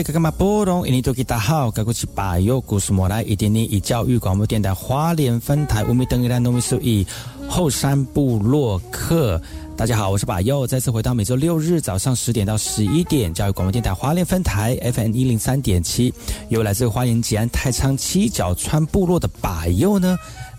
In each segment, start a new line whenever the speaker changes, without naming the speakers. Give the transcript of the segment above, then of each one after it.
个干嘛波动？印尼多吉大好，该过去把右故事莫来，一点点以教育广播电台花莲分台五米等于兰农米数以后山部落客。大家好，我是把右，再次回到每周六日早上十点到十一点，教育广播电台花莲分台 FM 一零三点七，由来自花莲吉安太仓七角川部落的把右呢。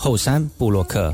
后山布洛克。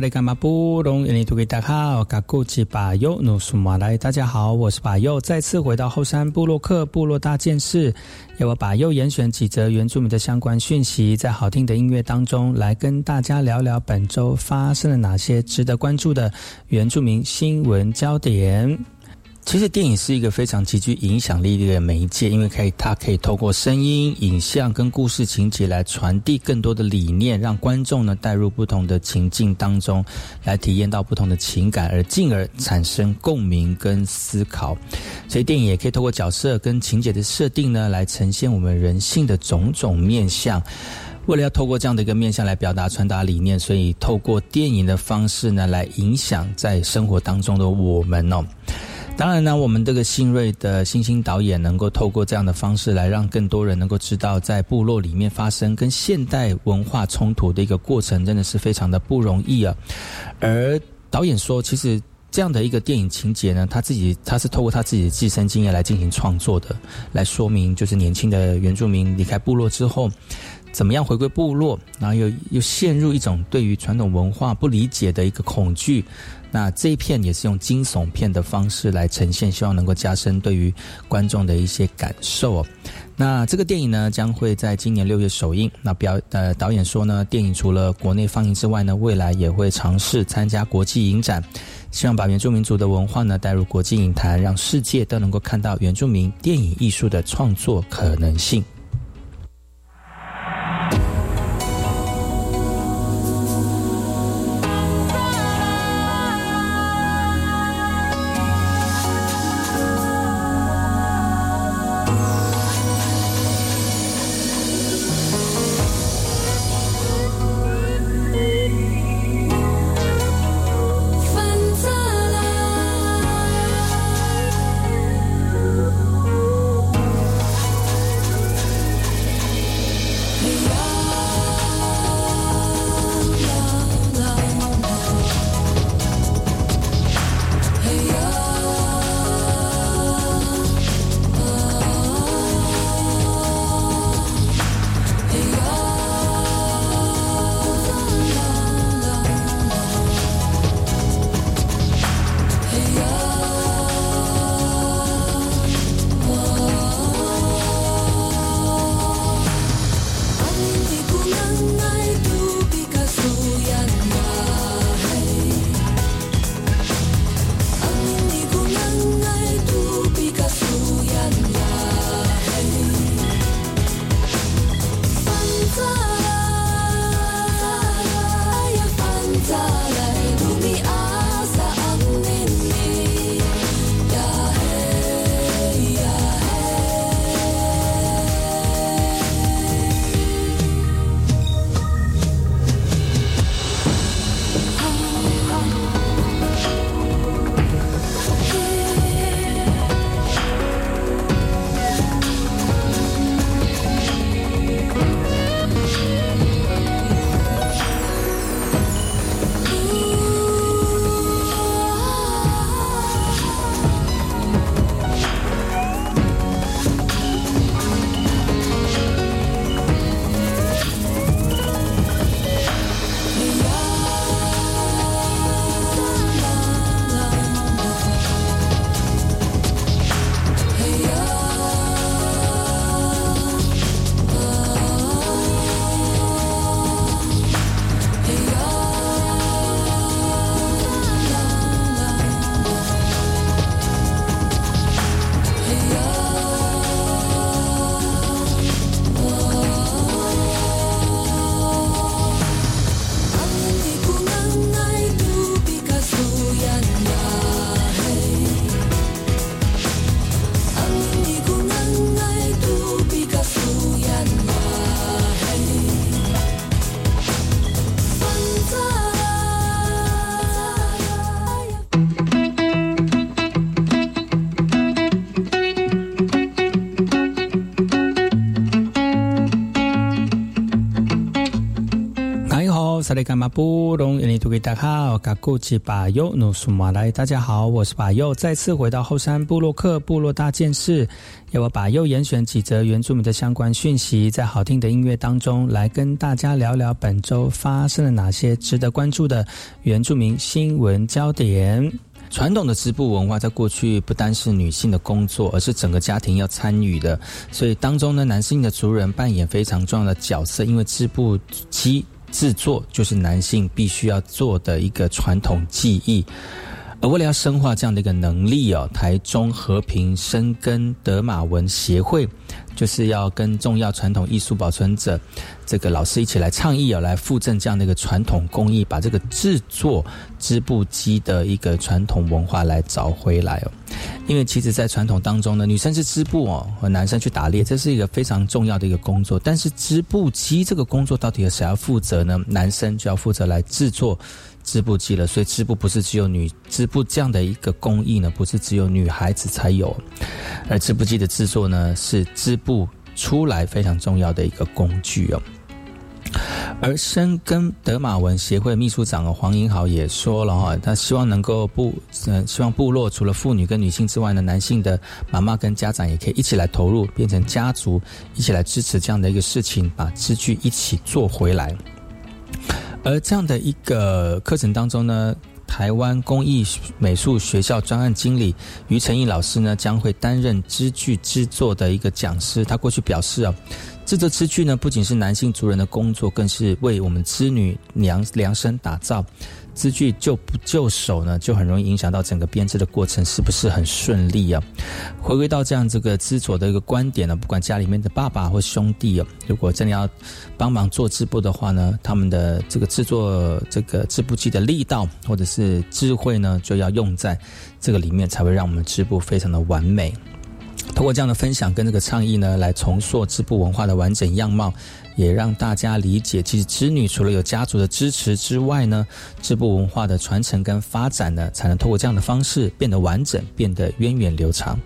利干马布隆，印尼土给大好，嘎古吉巴尤努苏马来，大家好，我是巴尤，再次回到后山部落克部落大件事，由我巴尤严选几则原住民的相关讯息，在好听的音乐当中来跟大家聊聊本周发生了哪些值得关注的原住民新闻焦点。其实电影是一个非常极具影响力的媒介，因为可以它可以透过声音、影像跟故事情节来传递更多的理念，让观众呢带入不同的情境当中，来体验到不同的情感，而进而产生共鸣跟思考。所以电影也可以透过角色跟情节的设定呢，来呈现我们人性的种种面相。为了要透过这样的一个面向来表达、传达理念，所以透过电影的方式呢，来影响在生活当中的我们哦。当然呢，我们这个新锐的新兴导演能够透过这样的方式来让更多人能够知道，在部落里面发生跟现代文化冲突的一个过程，真的是非常的不容易啊。而导演说，其实这样的一个电影情节呢，他自己他是透过他自己的自身经验来进行创作的，来说明就是年轻的原住民离开部落之后，怎么样回归部落，然后又又陷入一种对于传统文化不理解的一个恐惧。那这一片也是用惊悚片的方式来呈现，希望能够加深对于观众的一些感受哦。那这个电影呢，将会在今年六月首映。那表呃导演说呢，电影除了国内放映之外呢，未来也会尝试参加国际影展，希望把原住民族的文化呢带入国际影坛，让世界都能够看到原住民电影艺术的创作可能性。布隆，尼土著大好，嘎古吉巴尤努苏马来，大家好，我是巴尤，再次回到后山部落克部落大件事，要我把又严选几则原住民的相关讯息，在好听的音乐当中来跟大家聊聊本周发生了哪些值得关注的原住民新闻焦点。传统的织布文化在过去不单是女性的工作，而是整个家庭要参与的。所以当中呢，男性的族人扮演非常重要的角色，因为织布机制作就是男性必须要做的一个传统技艺。而为了要深化这样的一个能力哦，台中和平深耕德马文协会就是要跟重要传统艺术保存者这个老师一起来倡议哦，来复振这样的一个传统工艺，把这个制作织布机的一个传统文化来找回来哦。因为其实，在传统当中呢，女生是织布哦，和男生去打猎，这是一个非常重要的一个工作。但是织布机这个工作到底由谁要负责呢？男生就要负责来制作。织布机了，所以织布不是只有女织布这样的一个工艺呢，不是只有女孩子才有。而织布机的制作呢，是织布出来非常重要的一个工具哦。而深耕德马文协会秘书长黄英豪也说了哈，他希望能够部嗯，希望部落除了妇女跟女性之外呢，男性的妈妈跟家长也可以一起来投入，变成家族一起来支持这样的一个事情，把织具一起做回来。而这样的一个课程当中呢，台湾工艺美术学校专案经理于成义老师呢，将会担任织具制作的一个讲师。他过去表示啊。制作织具呢，不仅是男性族人的工作，更是为我们织女量量身打造。织具就不就手呢，就很容易影响到整个编织的过程是不是很顺利啊？回归到这样这个织作的一个观点呢，不管家里面的爸爸或兄弟啊，如果真的要帮忙做织布的话呢，他们的这个制作这个织布机的力道或者是智慧呢，就要用在这个里面，才会让我们织布非常的完美。通过这样的分享跟这个倡议呢，来重塑织布文化的完整样貌，也让大家理解，其实织女除了有家族的支持之外呢，织布文化的传承跟发展呢，才能通过这样的方式变得完整，变得源远流长。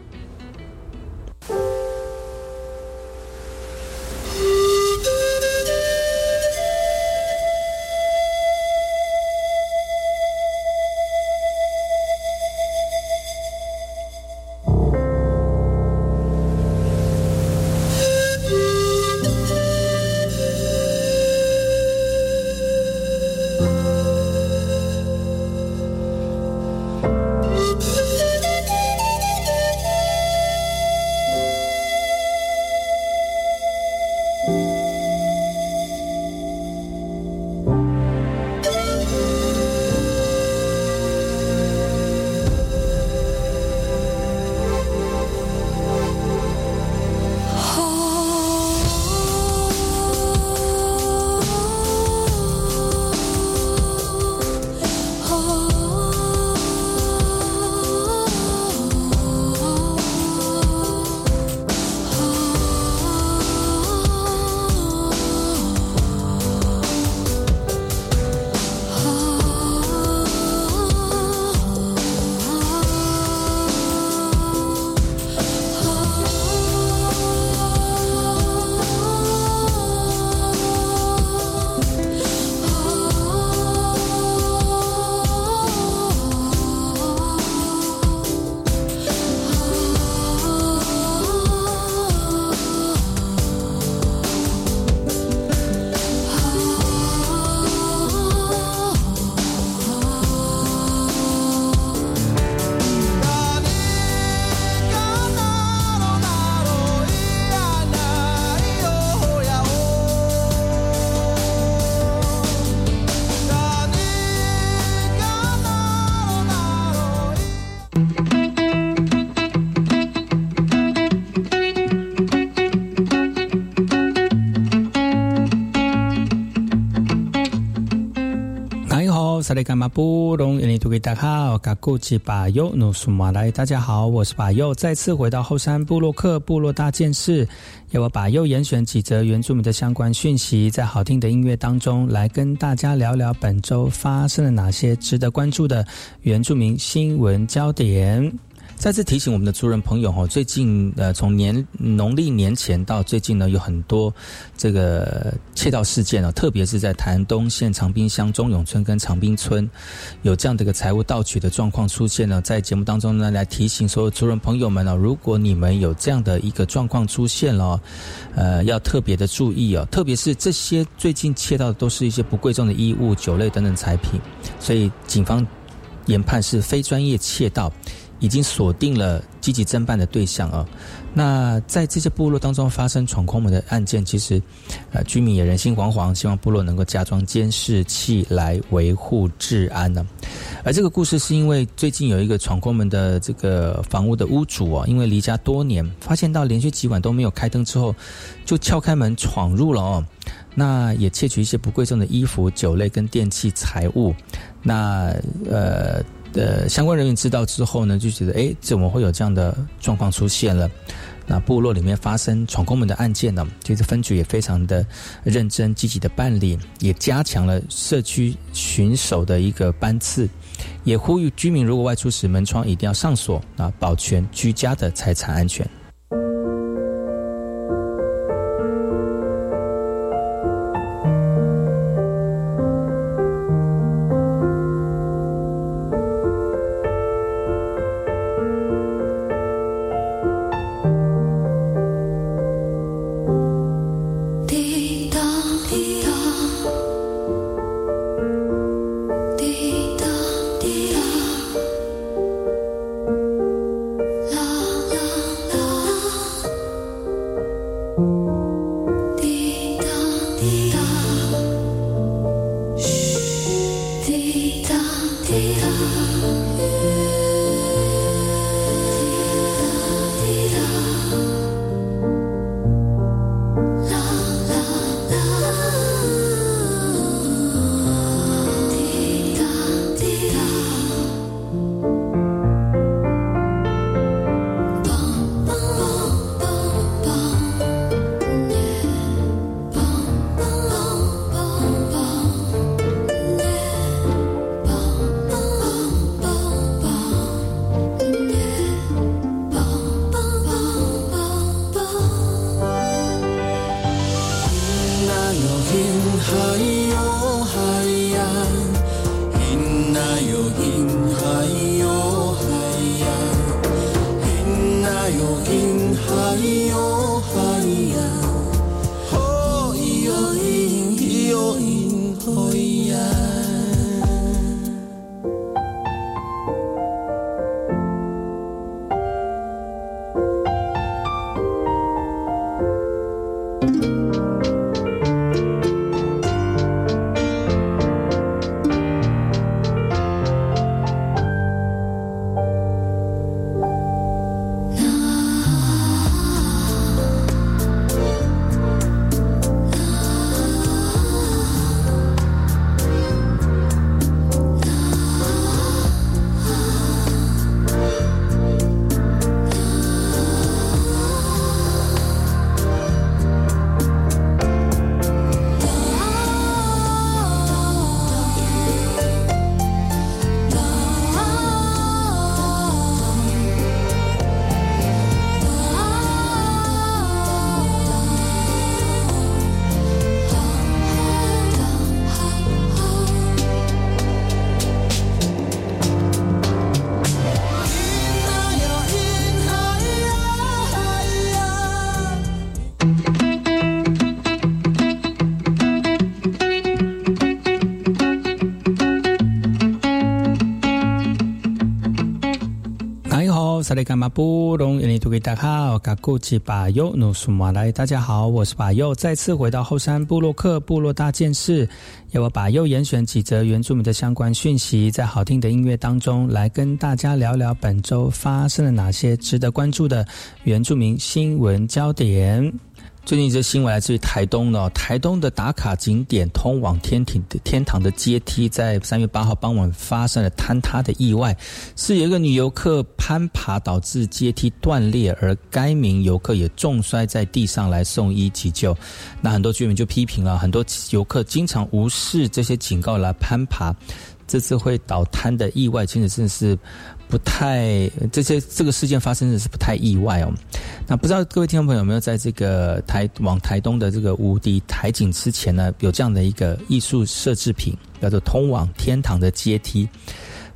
利干马布隆，印尼土著大好，嘎古吉巴尤努苏马来，大家好，我是巴尤，再次回到后山部落克部落大件事，要我巴尤严选几则原住民的相关讯息，在好听的音乐当中来跟大家聊聊本周发生了哪些值得关注的原住民新闻焦点。再次提醒我们的族人朋友哈，最近呃，从年农历年前到最近呢，有很多这个窃盗事件啊，特别是在台东县长滨乡中永村跟长滨村，有这样的一个财物盗取的状况出现呢。在节目当中呢，来提醒所有族人朋友们呢，如果你们有这样的一个状况出现了，呃，要特别的注意哦，特别是这些最近窃盗的都是一些不贵重的衣物、酒类等等产品，所以警方研判是非专业窃盗。已经锁定了积极侦办的对象啊。那在这些部落当中发生闯空门的案件，其实，呃，居民也人心惶惶，希望部落能够加装监视器来维护治安呢。而这个故事是因为最近有一个闯空门的这个房屋的屋主啊，因为离家多年，发现到连续几晚都没有开灯之后，就撬开门闯入了哦。那也窃取一些不贵重的衣服、酒类跟电器财物。那呃。呃，相关人员知道之后呢，就觉得哎，怎么会有这样的状况出现了？那部落里面发生闯空门的案件呢，其实分局也非常的认真积极的办理，也加强了社区巡守的一个班次，也呼吁居民如果外出时门窗一定要上锁啊，保全居家的财产安全。萨利干马布隆，印尼土给大好，嘎古吉巴尤努苏马来，大家好，我是巴尤，再次回到后山部落克部落大件事，要我巴尤严选几则原住民的相关讯息，在好听的音乐当中来跟大家聊聊本周发生了哪些值得关注的原住民新闻焦点。最近一则新闻来自于台东呢，台东的打卡景点通往天庭的天堂的阶梯，在三月八号傍晚发生了坍塌的意外，是有一个女游客攀爬导致阶梯断裂，而该名游客也重摔在地上来送医急救。那很多居民就批评了，很多游客经常无视这些警告来攀爬。这次会倒塌的意外，其实真的是不太这些这个事件发生的是不太意外哦。那不知道各位听众朋友有没有在这个台往台东的这个无敌台景之前呢，有这样的一个艺术设置品，叫做通往天堂的阶梯。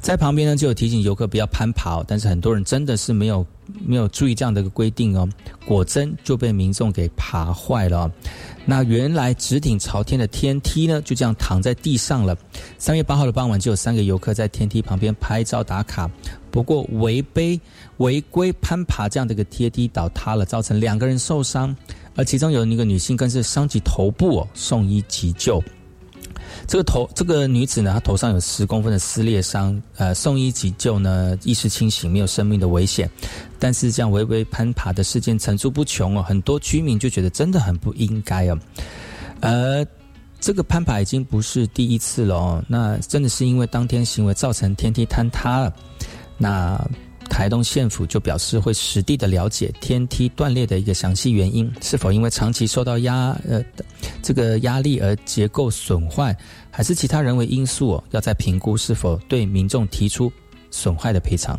在旁边呢，就有提醒游客不要攀爬，但是很多人真的是没有没有注意这样的一个规定哦，果真就被民众给爬坏了哦。那原来直挺朝天的天梯呢，就这样躺在地上了。三月八号的傍晚，就有三个游客在天梯旁边拍照打卡，不过违规违规攀爬这样的一个阶梯倒塌了，造成两个人受伤，而其中有一个女性更是伤及头部哦，送医急救。这个头这个女子呢，她头上有十公分的撕裂伤，呃，送医急救呢，意识清醒，没有生命的危险。但是这样微微攀爬的事件层出不穷哦，很多居民就觉得真的很不应该哦。而这个攀爬已经不是第一次了哦，那真的是因为当天行为造成天梯坍塌了，那。台东县府就表示会实地的了解天梯断裂的一个详细原因，是否因为长期受到压呃这个压力而结构损坏，还是其他人为因素哦？要再评估是否对民众提出损坏的赔偿。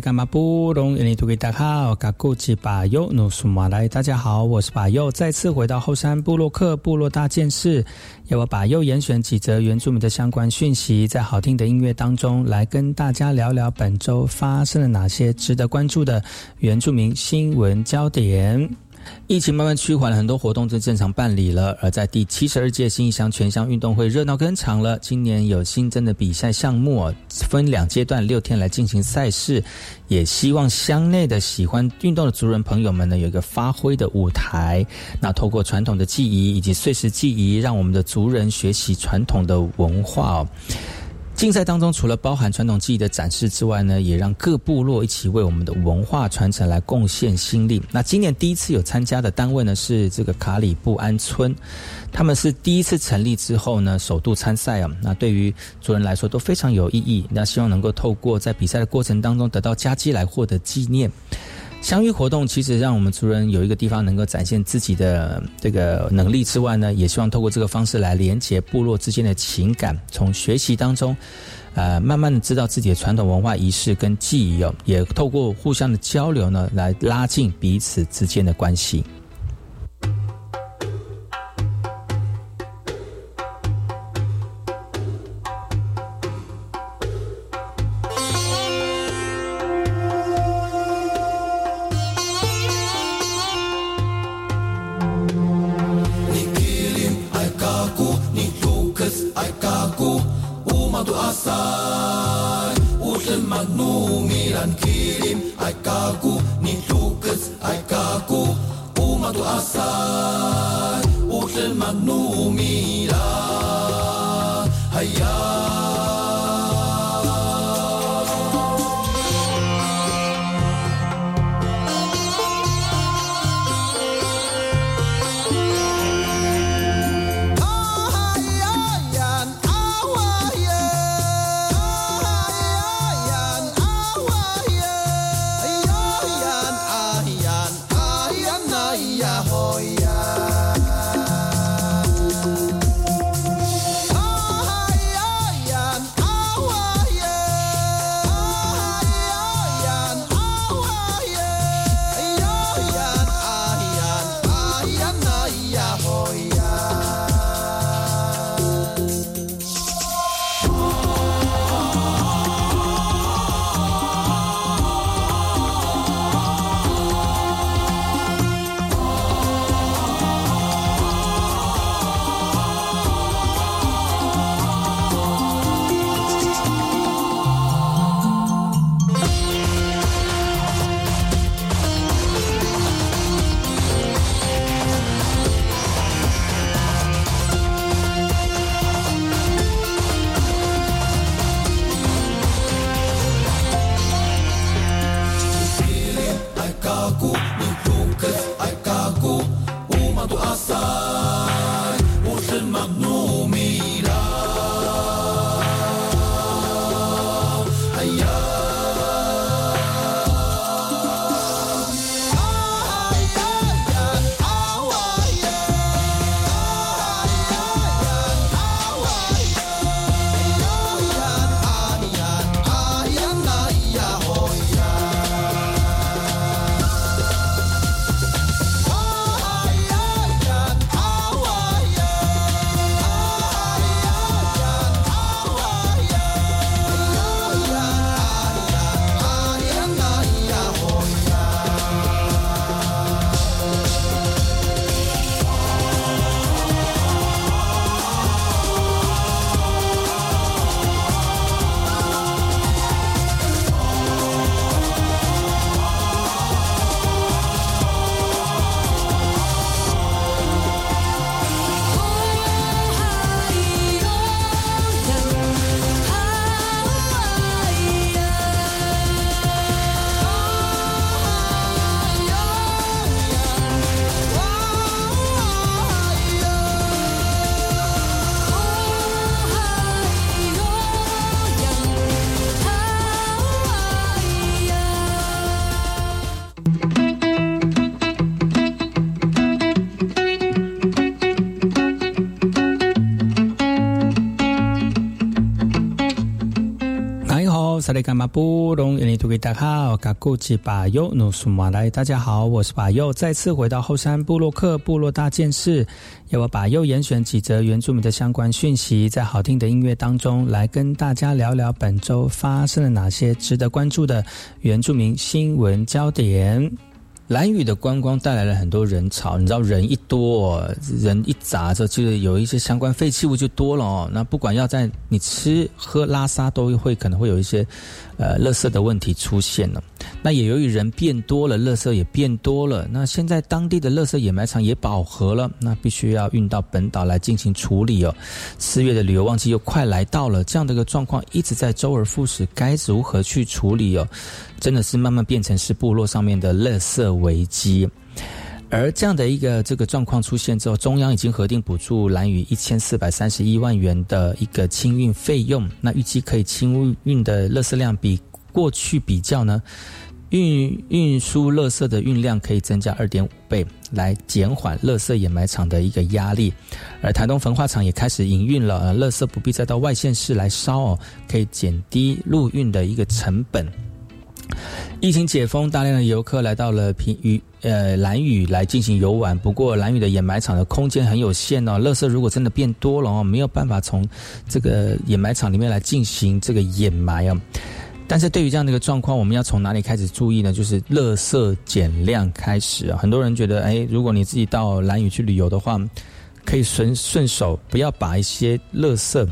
大家好，嘎古吉巴尤努苏马来，大家好，我是巴佑，再次回到后山部落克部落大件事，要我把右严选几则原住民的相关讯息，在好听的音乐当中来跟大家聊聊本周发生了哪些值得关注的原住民新闻焦点。疫情慢慢趋缓，很多活动正正常办理了。而在第七十二届新义乡全乡运动会热闹登场了。今年有新增的比赛项目，分两阶段六天来进行赛事，也希望乡内的喜欢运动的族人朋友们呢有一个发挥的舞台。那透过传统的技艺以及碎石技艺，让我们的族人学习传统的文化。竞赛当中，除了包含传统技艺的展示之外呢，也让各部落一起为我们的文化传承来贡献心力。那今年第一次有参加的单位呢，是这个卡里布安村，他们是第一次成立之后呢，首度参赛啊。那对于族人来说都非常有意义。那希望能够透过在比赛的过程当中得到佳绩来获得纪念。相遇活动其实让我们族人有一个地方能够展现自己的这个能力之外呢，也希望透过这个方式来连接部落之间的情感，从学习当中，呃，慢慢的知道自己的传统文化仪式跟记忆哦，也透过互相的交流呢，来拉近彼此之间的关系。萨利干马布隆，印尼土给大好，卡古吉巴尤努苏马来，大家好，我是巴尤，再次回到后山部落克部落大件事，要我把右严选几则原住民的相关讯息，在好听的音乐当中来跟大家聊聊本周发生了哪些值得关注的原住民新闻焦点。蓝雨的观光带来了很多人潮，你知道人一多，人一杂，这就是有一些相关废弃物就多了哦。那不管要在你吃喝拉撒，都会可能会有一些。呃，垃圾的问题出现了。那也由于人变多了，垃圾也变多了。那现在当地的垃圾掩埋场也饱和了，那必须要运到本岛来进行处理哦。四月的旅游旺季又快来到了，这样的一个状况一直在周而复始，该如何去处理哦？真的是慢慢变成是部落上面的垃圾危机。而这样的一个这个状况出现之后，中央已经核定补助蓝屿一千四百三十一万元的一个清运费用。那预计可以清运的垃圾量比过去比较呢，运运输垃圾的运量可以增加二点五倍，来减缓垃圾掩埋场的一个压力。而台东焚化厂也开始营运了，垃圾不必再到外县市来烧哦，可以减低陆运的一个成本。疫情解封，大量的游客来到了平屿呃蓝屿来进行游玩。不过蓝屿的掩埋场的空间很有限哦，垃圾如果真的变多了哦，没有办法从这个掩埋场里面来进行这个掩埋哦。但是对于这样的一个状况，我们要从哪里开始注意呢？就是垃圾减量开始啊。很多人觉得，哎，如果你自己到蓝屿去旅游的话，可以顺顺手不要把一些垃圾。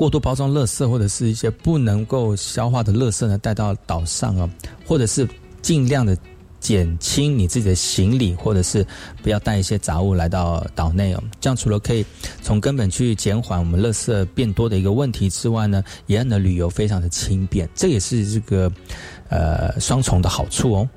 过度包装垃圾或者是一些不能够消化的垃圾呢，带到岛上哦，或者是尽量的减轻你自己的行李，或者是不要带一些杂物来到岛内哦。这样除了可以从根本去减缓我们垃圾变多的一个问题之外呢，也让的旅游非常的轻便，这也是这个呃双重的好处哦。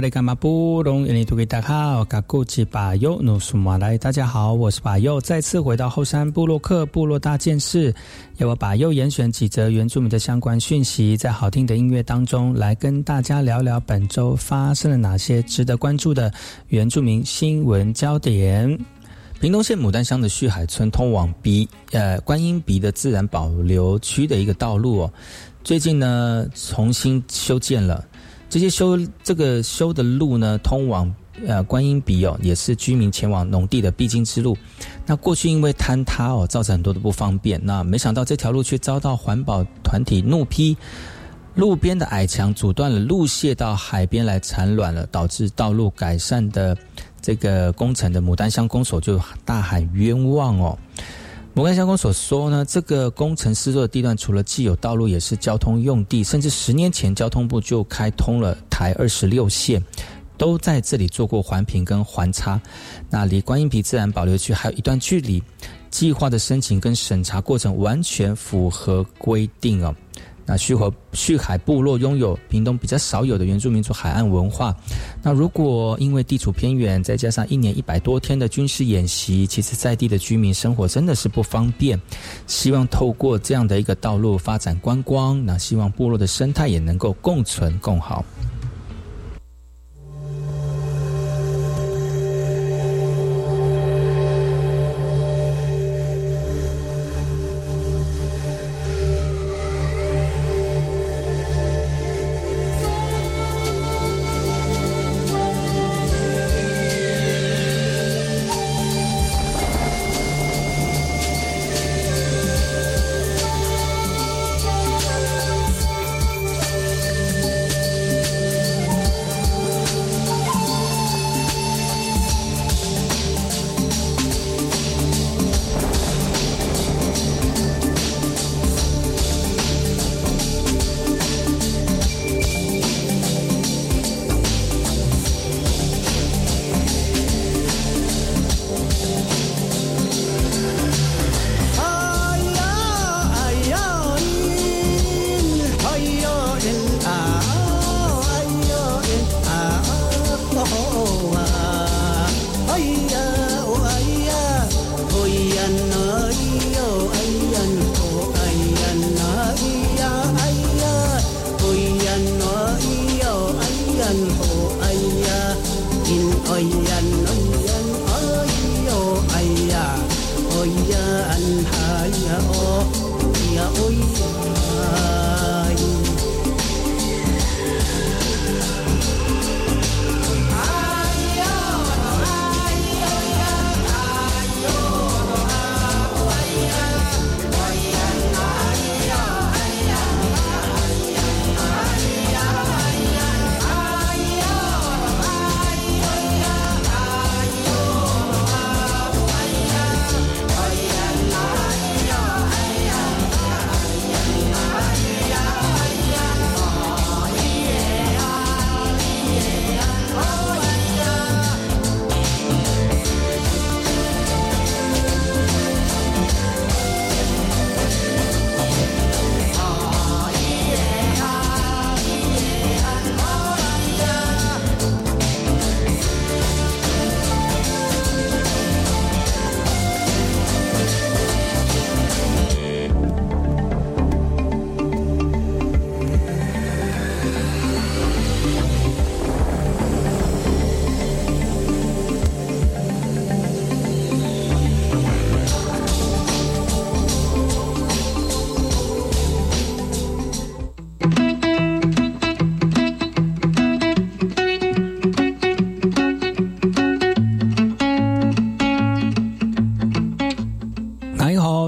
萨利干马布隆印尼图给大家好，嘎古吉巴尤努苏马来，大家好，我是巴尤，再次回到后山部落克部落大件事，要我巴尤严选几则原住民的相关讯息，在好听的音乐当中来跟大家聊聊本周发生了哪些值得关注的原住民新闻焦点。屏东县牡丹乡的旭海村通往鼻呃观音鼻的自然保留区的一个道路哦，最近呢重新修建了。这些修这个修的路呢，通往呃观音鼻哦，也是居民前往农地的必经之路。那过去因为坍塌哦，造成很多的不方便。那没想到这条路却遭到环保团体怒批，路边的矮墙阻断了路线到海边来产卵了，导致道路改善的。这个工程的牡丹乡公所就大喊冤枉哦！摩根相公所说呢，这个工程施作的地段除了既有道路，也是交通用地，甚至十年前交通部就开通了台二十六线，都在这里做过环评跟环差。那离观音皮自然保留区还有一段距离，计划的申请跟审查过程完全符合规定哦。那旭和旭海部落拥有屏东比较少有的原住民族海岸文化。那如果因为地处偏远，再加上一年一百多天的军事演习，其实在地的居民生活真的是不方便。希望透过这样的一个道路发展观光，那希望部落的生态也能够共存共好。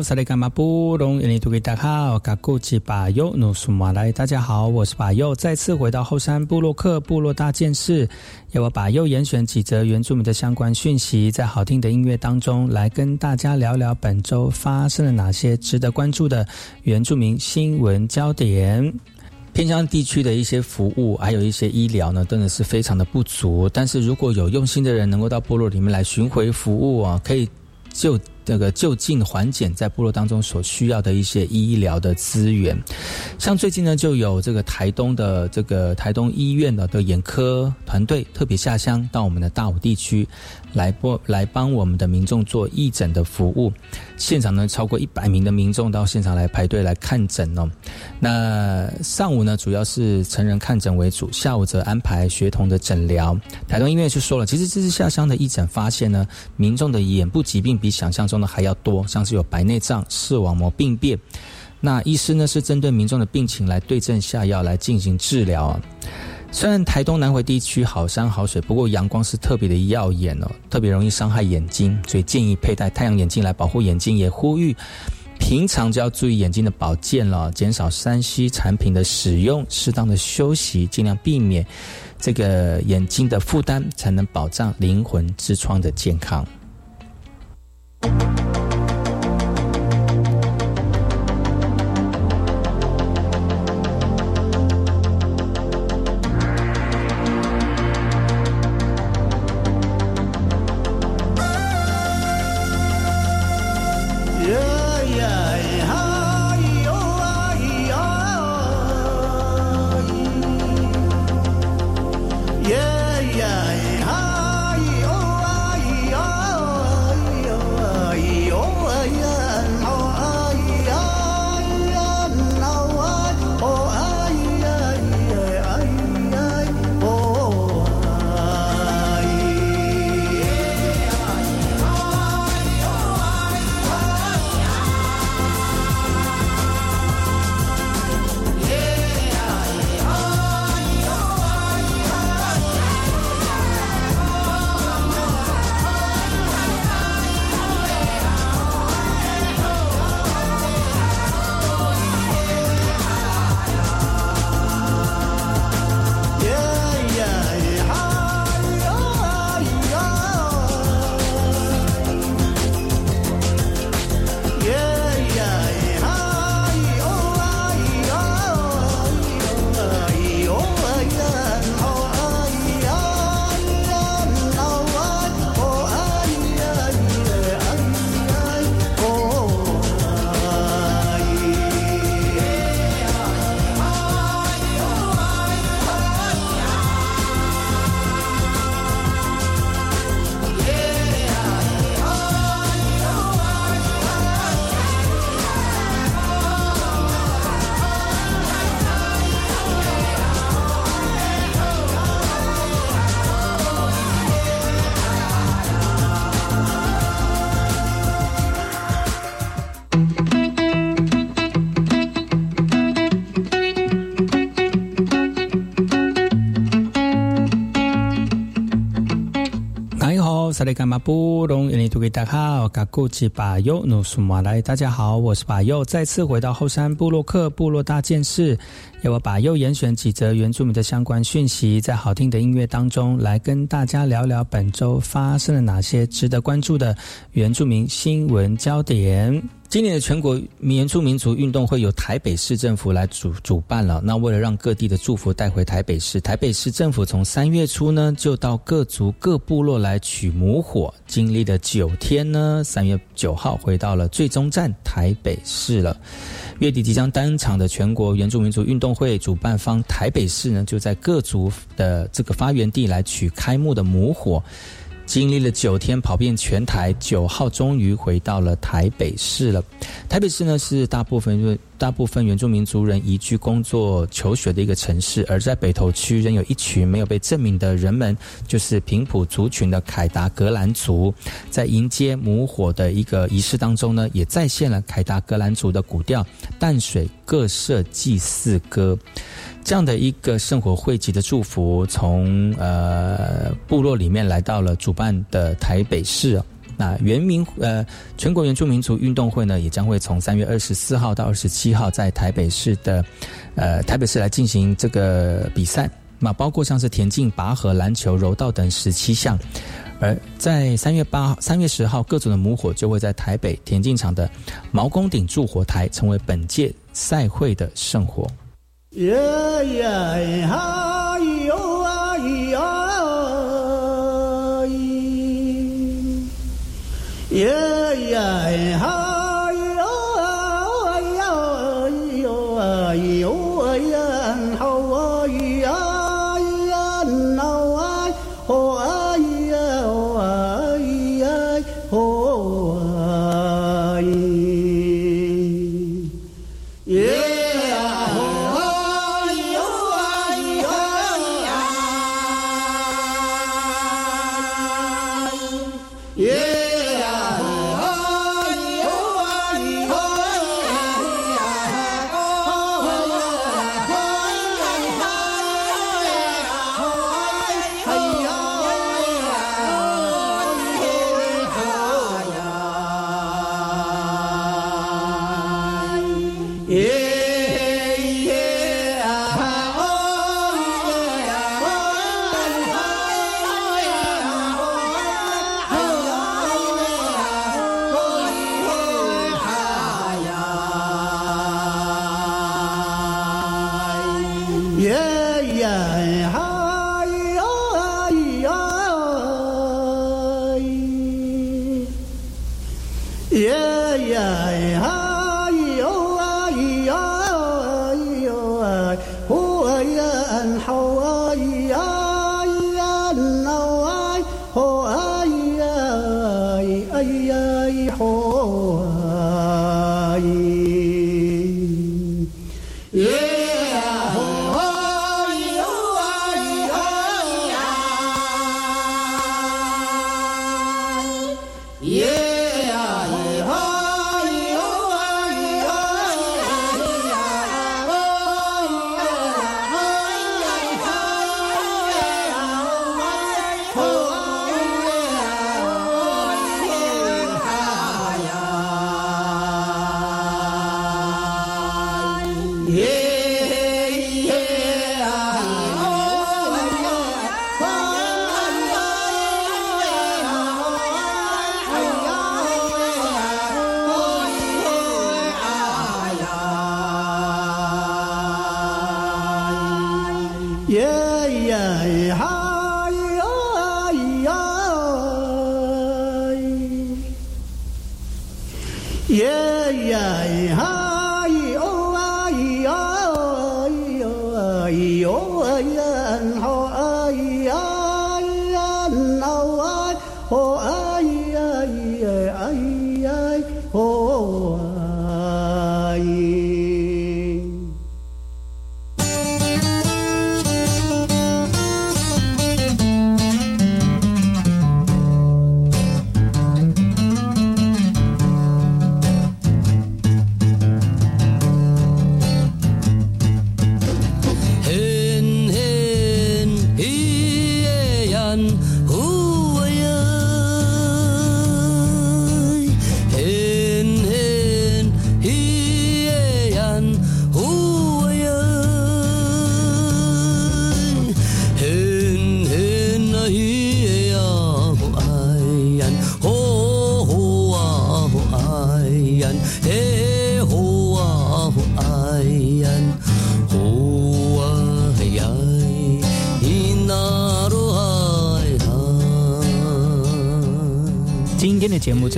萨利干马布隆印尼图给大家好，嘎古吉巴尤努苏马来，大家好，我是巴尤，再次回到后山部落克部落大件事，要我把又严选几则原住民的相关讯息，在好听的音乐当中来跟大家聊聊本周发生了哪些值得关注的原住民新闻焦点。偏乡地区的一些服务，还有一些医疗呢，真的是非常的不足。但是如果有用心的人能够到部落里面来巡回服务啊，可以就。这个就近缓解在部落当中所需要的一些医疗的资源。像最近呢，就有这个台东的这个台东医院的的眼科团队特别下乡到我们的大武地区。来播来帮我们的民众做义诊的服务，现场呢超过一百名的民众到现场来排队来看诊哦。那上午呢主要是成人看诊为主，下午则安排学童的诊疗。台东医院就说了，其实这次下乡的义诊发现呢，民众的眼部疾病比想象中的还要多，像是有白内障、视网膜病变。那医师呢是针对民众的病情来对症下药来进行治疗啊。虽然台东南回地区好山好水，不过阳光是特别的耀眼哦，特别容易伤害眼睛，所以建议佩戴太阳眼镜来保护眼睛。也呼吁平常就要注意眼睛的保健了，减少三 C 产品的使用，适当的休息，尽量避免这个眼睛的负担，才能保障灵魂之窗的健康。Thank you. 萨利干马布隆，印尼土给大家好，嘎古吉巴尤努苏马来，大家好，我是巴尤，再次回到后山部落克部落大件事，要我把右严选几则原住民的相关讯息，在好听的音乐当中来跟大家聊聊本周发生了哪些值得关注的原住民新闻焦点。今年的全国原住民族运动会由台北市政府来主主办了。那为了让各地的祝福带回台北市，台北市政府从三月初呢，就到各族各部落来取母火，经历了九天呢，三月九号回到了最终站台北市了。月底即将登场的全国原住民族运动会主办方台北市呢，就在各族的这个发源地来取开幕的母火。经历了九天跑遍全台，九号终于回到了台北市了。台北市呢是大部分因为大部分原住民族人移居、工作、求学的一个城市，而在北投区仍有一群没有被证明的人们，就是平埔族群的凯达格兰族，在迎接母火的一个仪式当中呢，也再现了凯达格兰族的古调淡水各社祭祀歌。这样的一个圣火汇集的祝福，从呃部落里面来到了主办的台北市。那原民呃全国原住民族运动会呢，也将会从三月二十四号到二十七号在台北市的呃台北市来进行这个比赛。那包括像是田径、拔河、篮球、柔道等十七项。而在三月八号、三月十号，各种的母火就会在台北田径场的毛公顶柱火台，成为本届赛会的圣火。
节目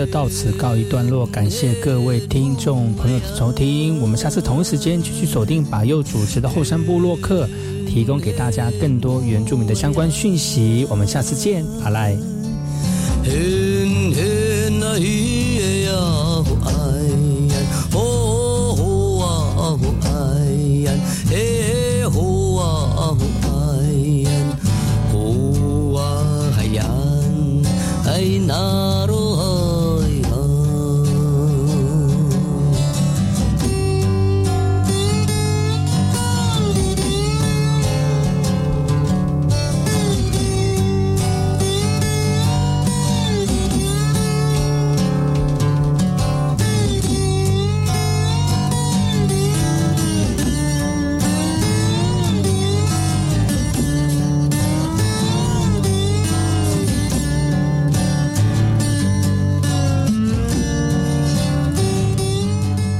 到此告一段落，感谢各位听众朋友的收听。我们下次同一时间继续锁定把右主持的后山部落客，提供给大家更多原住民的相关讯息。我们下次见，拜拜。